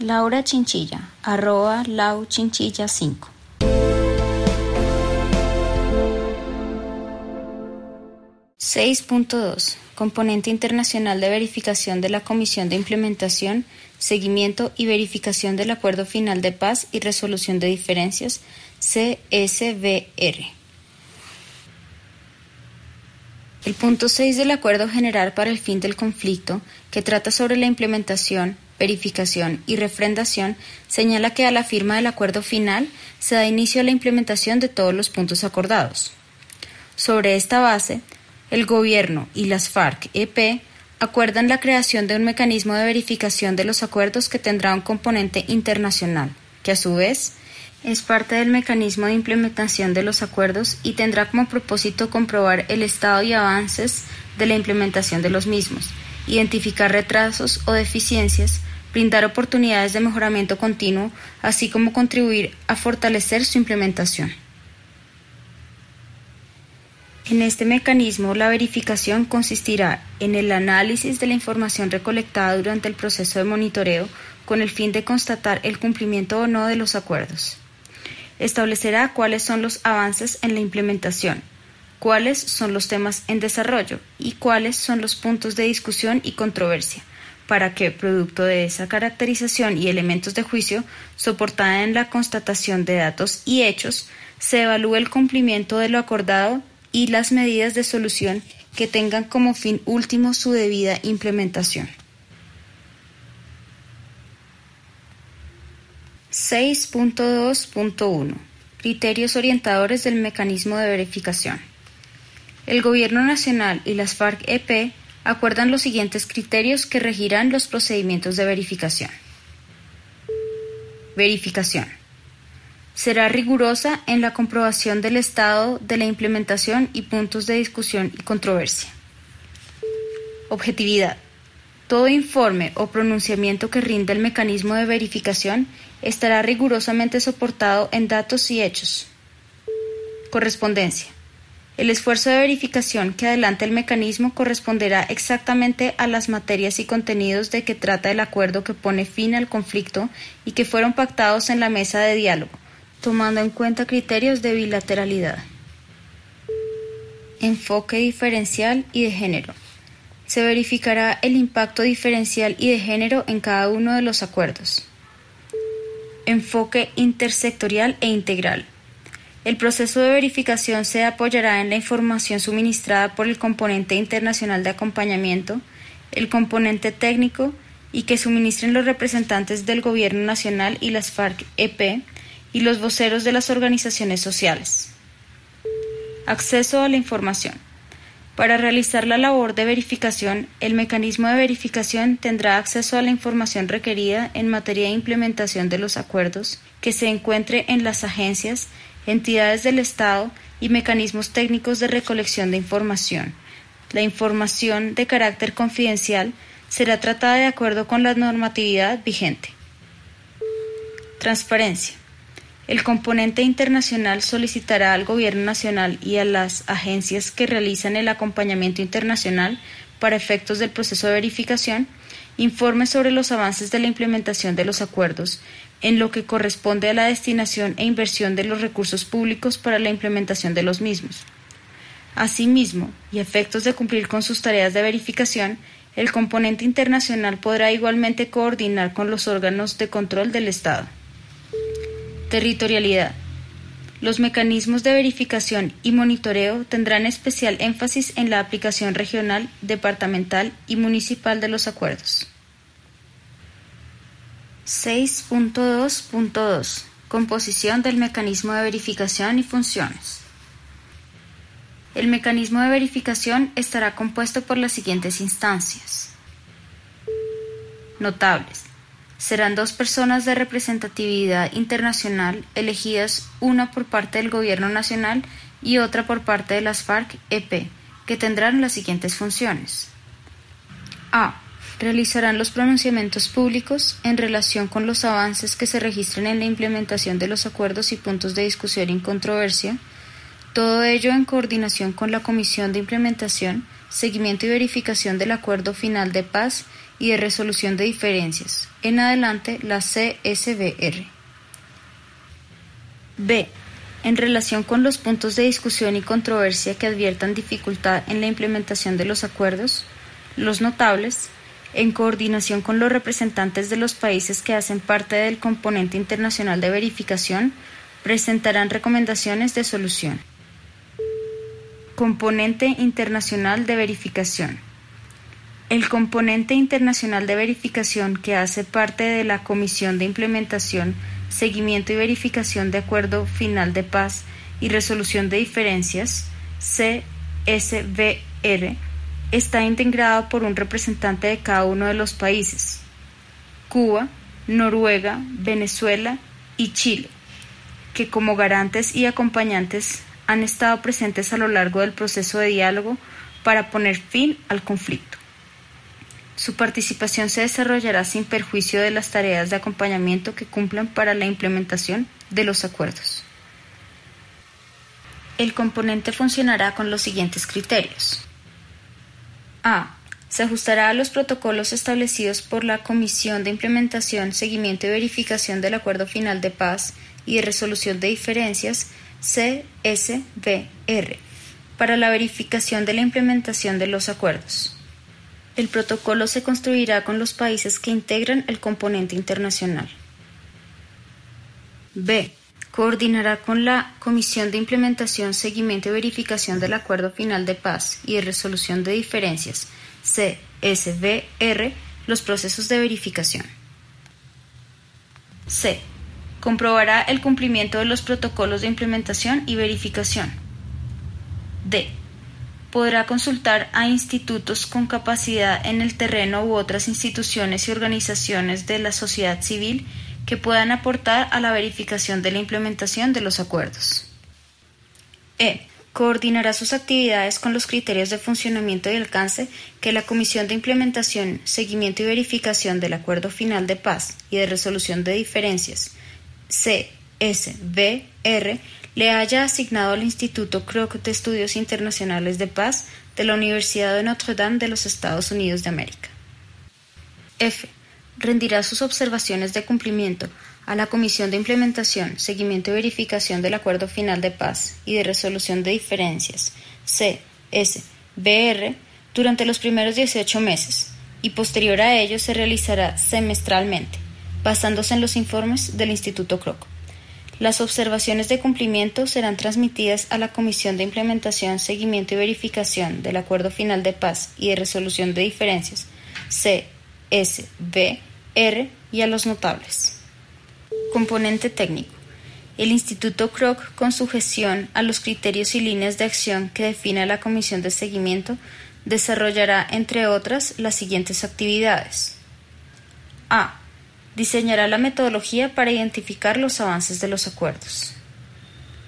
Laura Chinchilla, arroba lauchinchilla5. (6.2) Componente Internacional de Verificación de la Comisión de Implementación, Seguimiento y Verificación del Acuerdo Final de Paz y Resolución de Diferencias, CSVR. El punto 6 del Acuerdo General para el Fin del Conflicto, que trata sobre la implementación, verificación y refrendación, señala que a la firma del acuerdo final se da inicio a la implementación de todos los puntos acordados. Sobre esta base, el Gobierno y las FARC-EP acuerdan la creación de un mecanismo de verificación de los acuerdos que tendrá un componente internacional, que a su vez es parte del mecanismo de implementación de los acuerdos y tendrá como propósito comprobar el estado y avances de la implementación de los mismos, identificar retrasos o deficiencias, brindar oportunidades de mejoramiento continuo, así como contribuir a fortalecer su implementación. En este mecanismo, la verificación consistirá en el análisis de la información recolectada durante el proceso de monitoreo con el fin de constatar el cumplimiento o no de los acuerdos. Establecerá cuáles son los avances en la implementación, cuáles son los temas en desarrollo y cuáles son los puntos de discusión y controversia, para que, producto de esa caracterización y elementos de juicio, soportada en la constatación de datos y hechos, se evalúe el cumplimiento de lo acordado y las medidas de solución que tengan como fin último su debida implementación. 6.2.1 Criterios orientadores del mecanismo de verificación. El Gobierno Nacional y las FARC-EP acuerdan los siguientes criterios que regirán los procedimientos de verificación. Verificación será rigurosa en la comprobación del estado de la implementación y puntos de discusión y controversia. Objetividad. Todo informe o pronunciamiento que rinda el mecanismo de verificación estará rigurosamente soportado en datos y hechos. Correspondencia. El esfuerzo de verificación que adelante el mecanismo corresponderá exactamente a las materias y contenidos de que trata el acuerdo que pone fin al conflicto y que fueron pactados en la mesa de diálogo, tomando en cuenta criterios de bilateralidad. Enfoque diferencial y de género. Se verificará el impacto diferencial y de género en cada uno de los acuerdos. Enfoque intersectorial e integral. El proceso de verificación se apoyará en la información suministrada por el componente internacional de acompañamiento, el componente técnico y que suministren los representantes del Gobierno Nacional y las FARC-EP y los voceros de las organizaciones sociales. Acceso a la información. Para realizar la labor de verificación, el mecanismo de verificación tendrá acceso a la información requerida en materia de implementación de los acuerdos que se encuentre en las agencias, entidades del Estado y mecanismos técnicos de recolección de información. La información de carácter confidencial será tratada de acuerdo con la normatividad vigente. Transparencia. El componente internacional solicitará al Gobierno Nacional y a las agencias que realizan el acompañamiento internacional para efectos del proceso de verificación informes sobre los avances de la implementación de los acuerdos en lo que corresponde a la destinación e inversión de los recursos públicos para la implementación de los mismos. Asimismo, y efectos de cumplir con sus tareas de verificación, el componente internacional podrá igualmente coordinar con los órganos de control del Estado. Territorialidad. Los mecanismos de verificación y monitoreo tendrán especial énfasis en la aplicación regional, departamental y municipal de los acuerdos. 6.2.2 Composición del mecanismo de verificación y funciones. El mecanismo de verificación estará compuesto por las siguientes instancias. Notables serán dos personas de representatividad internacional elegidas una por parte del Gobierno Nacional y otra por parte de las FARC-EP, que tendrán las siguientes funciones. A. Realizarán los pronunciamientos públicos en relación con los avances que se registren en la implementación de los acuerdos y puntos de discusión y controversia, todo ello en coordinación con la Comisión de Implementación, Seguimiento y Verificación del Acuerdo Final de Paz y de resolución de diferencias. En adelante, la CSBR. B. En relación con los puntos de discusión y controversia que adviertan dificultad en la implementación de los acuerdos, los notables, en coordinación con los representantes de los países que hacen parte del componente internacional de verificación, presentarán recomendaciones de solución. Componente internacional de verificación. El componente internacional de verificación que hace parte de la Comisión de Implementación, Seguimiento y Verificación de Acuerdo Final de Paz y Resolución de Diferencias, CSVR, está integrado por un representante de cada uno de los países, Cuba, Noruega, Venezuela y Chile, que como garantes y acompañantes han estado presentes a lo largo del proceso de diálogo para poner fin al conflicto. Su participación se desarrollará sin perjuicio de las tareas de acompañamiento que cumplan para la implementación de los acuerdos. El componente funcionará con los siguientes criterios. A. Se ajustará a los protocolos establecidos por la Comisión de Implementación, Seguimiento y Verificación del Acuerdo Final de Paz y de Resolución de Diferencias CSVR para la verificación de la implementación de los acuerdos. El protocolo se construirá con los países que integran el componente internacional. B. Coordinará con la Comisión de Implementación, Seguimiento y Verificación del Acuerdo Final de Paz y de Resolución de Diferencias, CSVR, los procesos de verificación. C. Comprobará el cumplimiento de los protocolos de implementación y verificación. D podrá consultar a institutos con capacidad en el terreno u otras instituciones y organizaciones de la sociedad civil que puedan aportar a la verificación de la implementación de los acuerdos. E. Coordinará sus actividades con los criterios de funcionamiento y alcance que la Comisión de Implementación, Seguimiento y Verificación del Acuerdo Final de Paz y de Resolución de Diferencias, CSVR, le haya asignado al Instituto Kroc de Estudios Internacionales de Paz de la Universidad de Notre Dame de los Estados Unidos de América. F. Rendirá sus observaciones de cumplimiento a la Comisión de Implementación, Seguimiento y Verificación del Acuerdo Final de Paz y de Resolución de Diferencias, CSBR, durante los primeros 18 meses, y posterior a ello se realizará semestralmente, basándose en los informes del Instituto Kroc. Las observaciones de cumplimiento serán transmitidas a la Comisión de Implementación, Seguimiento y Verificación del Acuerdo Final de Paz y de Resolución de Diferencias, CSBR, y a los notables. Componente técnico. El Instituto Kroc, con sujeción a los criterios y líneas de acción que define la Comisión de Seguimiento, desarrollará, entre otras, las siguientes actividades. A diseñará la metodología para identificar los avances de los acuerdos.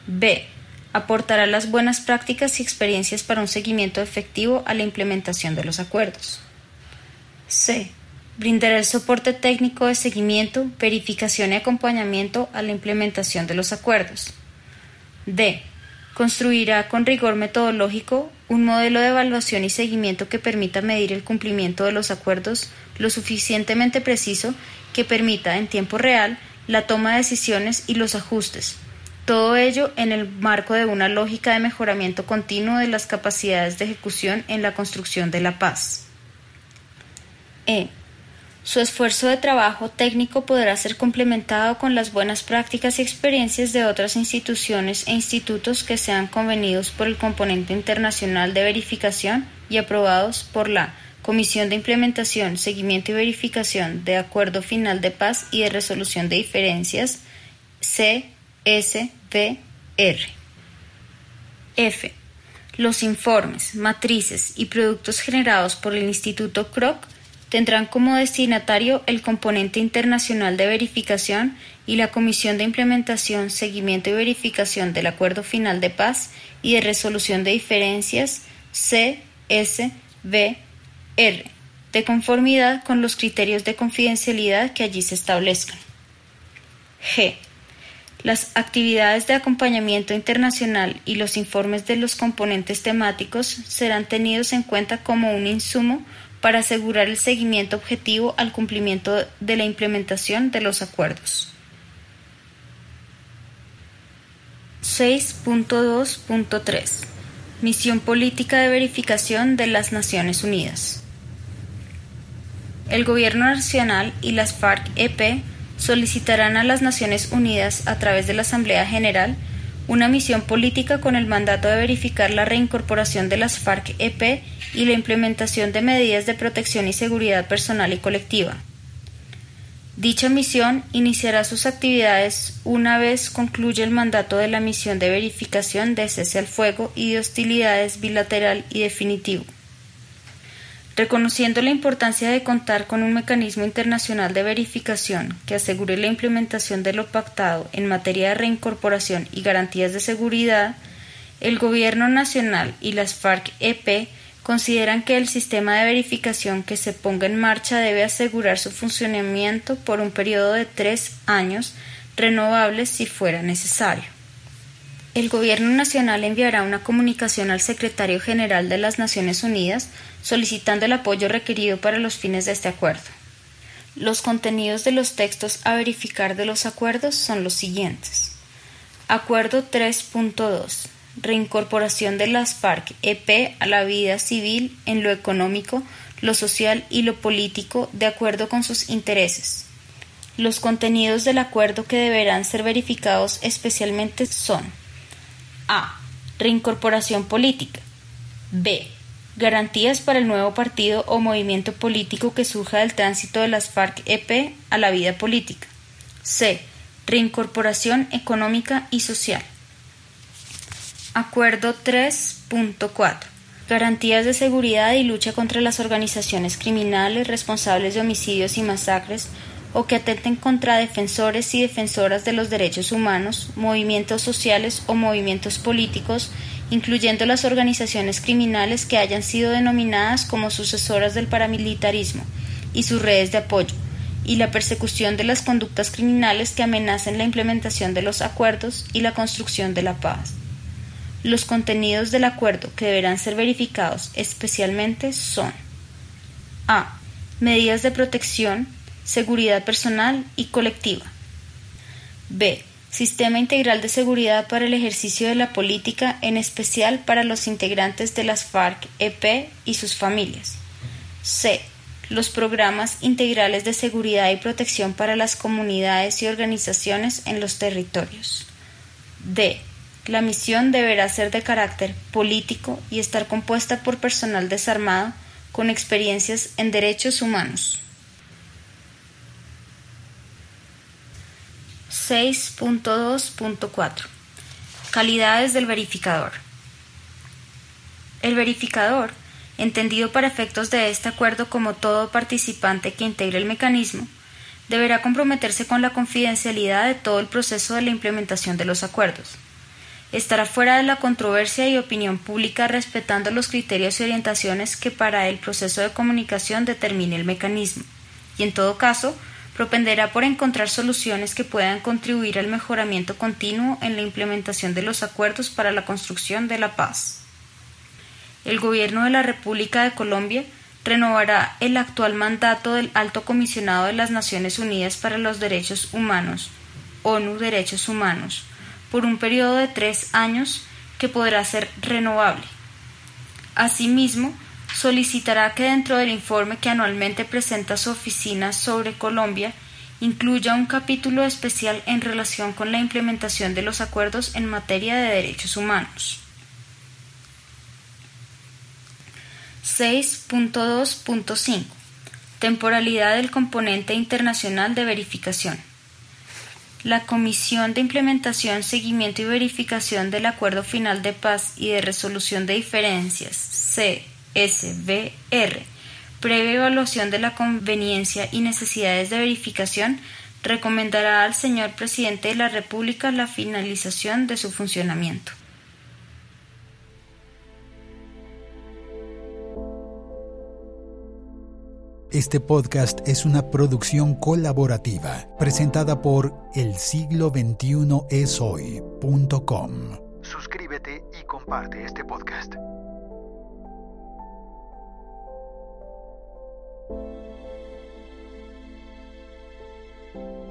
B. Aportará las buenas prácticas y experiencias para un seguimiento efectivo a la implementación de los acuerdos. C. Brindará el soporte técnico de seguimiento, verificación y acompañamiento a la implementación de los acuerdos. D. Construirá con rigor metodológico un modelo de evaluación y seguimiento que permita medir el cumplimiento de los acuerdos lo suficientemente preciso que permita en tiempo real la toma de decisiones y los ajustes, todo ello en el marco de una lógica de mejoramiento continuo de las capacidades de ejecución en la construcción de la paz. E. Su esfuerzo de trabajo técnico podrá ser complementado con las buenas prácticas y experiencias de otras instituciones e institutos que sean convenidos por el componente internacional de verificación y aprobados por la Comisión de Implementación, Seguimiento y Verificación de Acuerdo Final de Paz y de Resolución de Diferencias, CSVR. F. Los informes, matrices y productos generados por el Instituto Kroc tendrán como destinatario el componente internacional de verificación y la Comisión de Implementación, Seguimiento y Verificación del Acuerdo Final de Paz y de Resolución de Diferencias, CSVR R. De conformidad con los criterios de confidencialidad que allí se establezcan. G. Las actividades de acompañamiento internacional y los informes de los componentes temáticos serán tenidos en cuenta como un insumo para asegurar el seguimiento objetivo al cumplimiento de la implementación de los acuerdos. 6.2.3 Misión Política de Verificación de las Naciones Unidas. El Gobierno Nacional y las FARC-EP solicitarán a las Naciones Unidas, a través de la Asamblea General, una misión política con el mandato de verificar la reincorporación de las FARC-EP y la implementación de medidas de protección y seguridad personal y colectiva. Dicha misión iniciará sus actividades una vez concluya el mandato de la misión de verificación de cese al fuego y de hostilidades bilateral y definitivo. Reconociendo la importancia de contar con un mecanismo internacional de verificación que asegure la implementación de lo pactado en materia de reincorporación y garantías de seguridad, el Gobierno Nacional y las FARC-EP consideran que el sistema de verificación que se ponga en marcha debe asegurar su funcionamiento por un periodo de tres años, renovables si fuera necesario. El Gobierno Nacional enviará una comunicación al Secretario General de las Naciones Unidas solicitando el apoyo requerido para los fines de este acuerdo. Los contenidos de los textos a verificar de los acuerdos son los siguientes. Acuerdo 3.2 reincorporación de las FARC-EP a la vida civil en lo económico, lo social y lo político de acuerdo con sus intereses. Los contenidos del acuerdo que deberán ser verificados especialmente son A. Reincorporación política. B. Garantías para el nuevo partido o movimiento político que surja del tránsito de las FARC-EP a la vida política. C. Reincorporación económica y social. Acuerdo 3.4 Garantías de seguridad y lucha contra las organizaciones criminales responsables de homicidios y masacres o que atenten contra defensores y defensoras de los derechos humanos, movimientos sociales o movimientos políticos, incluyendo las organizaciones criminales que hayan sido denominadas como sucesoras del paramilitarismo y sus redes de apoyo, y la persecución de las conductas criminales que amenacen la implementación de los acuerdos y la construcción de la paz. Los contenidos del acuerdo que deberán ser verificados especialmente son a. Medidas de protección, seguridad personal y colectiva. b. Sistema integral de seguridad para el ejercicio de la política, en especial para los integrantes de las FARC-EP y sus familias. c. Los programas integrales de seguridad y protección para las comunidades y organizaciones en los territorios. d la misión deberá ser de carácter político y estar compuesta por personal desarmado con experiencias en derechos humanos. 6.2.4 Calidades del verificador. El verificador, entendido para efectos de este acuerdo como todo participante que integre el mecanismo, deberá comprometerse con la confidencialidad de todo el proceso de la implementación de los acuerdos. Estará fuera de la controversia y opinión pública respetando los criterios y orientaciones que para el proceso de comunicación determine el mecanismo, y en todo caso, propenderá por encontrar soluciones que puedan contribuir al mejoramiento continuo en la implementación de los acuerdos para la construcción de la paz. El Gobierno de la República de Colombia renovará el actual mandato del Alto Comisionado de las Naciones Unidas para los Derechos Humanos, ONU Derechos Humanos, por un periodo de tres años que podrá ser renovable. Asimismo, solicitará que dentro del informe que anualmente presenta su oficina sobre Colombia incluya un capítulo especial en relación con la implementación de los acuerdos en materia de derechos humanos. 6.2.5 Temporalidad del componente internacional de verificación la Comisión de Implementación, Seguimiento y Verificación del Acuerdo Final de Paz y de Resolución de Diferencias, CSBR, previa evaluación de la conveniencia y necesidades de verificación, recomendará al señor presidente de la República la finalización de su funcionamiento. Este podcast es una producción colaborativa presentada por el siglo 21 esoy.com. Suscríbete y comparte este podcast. thank you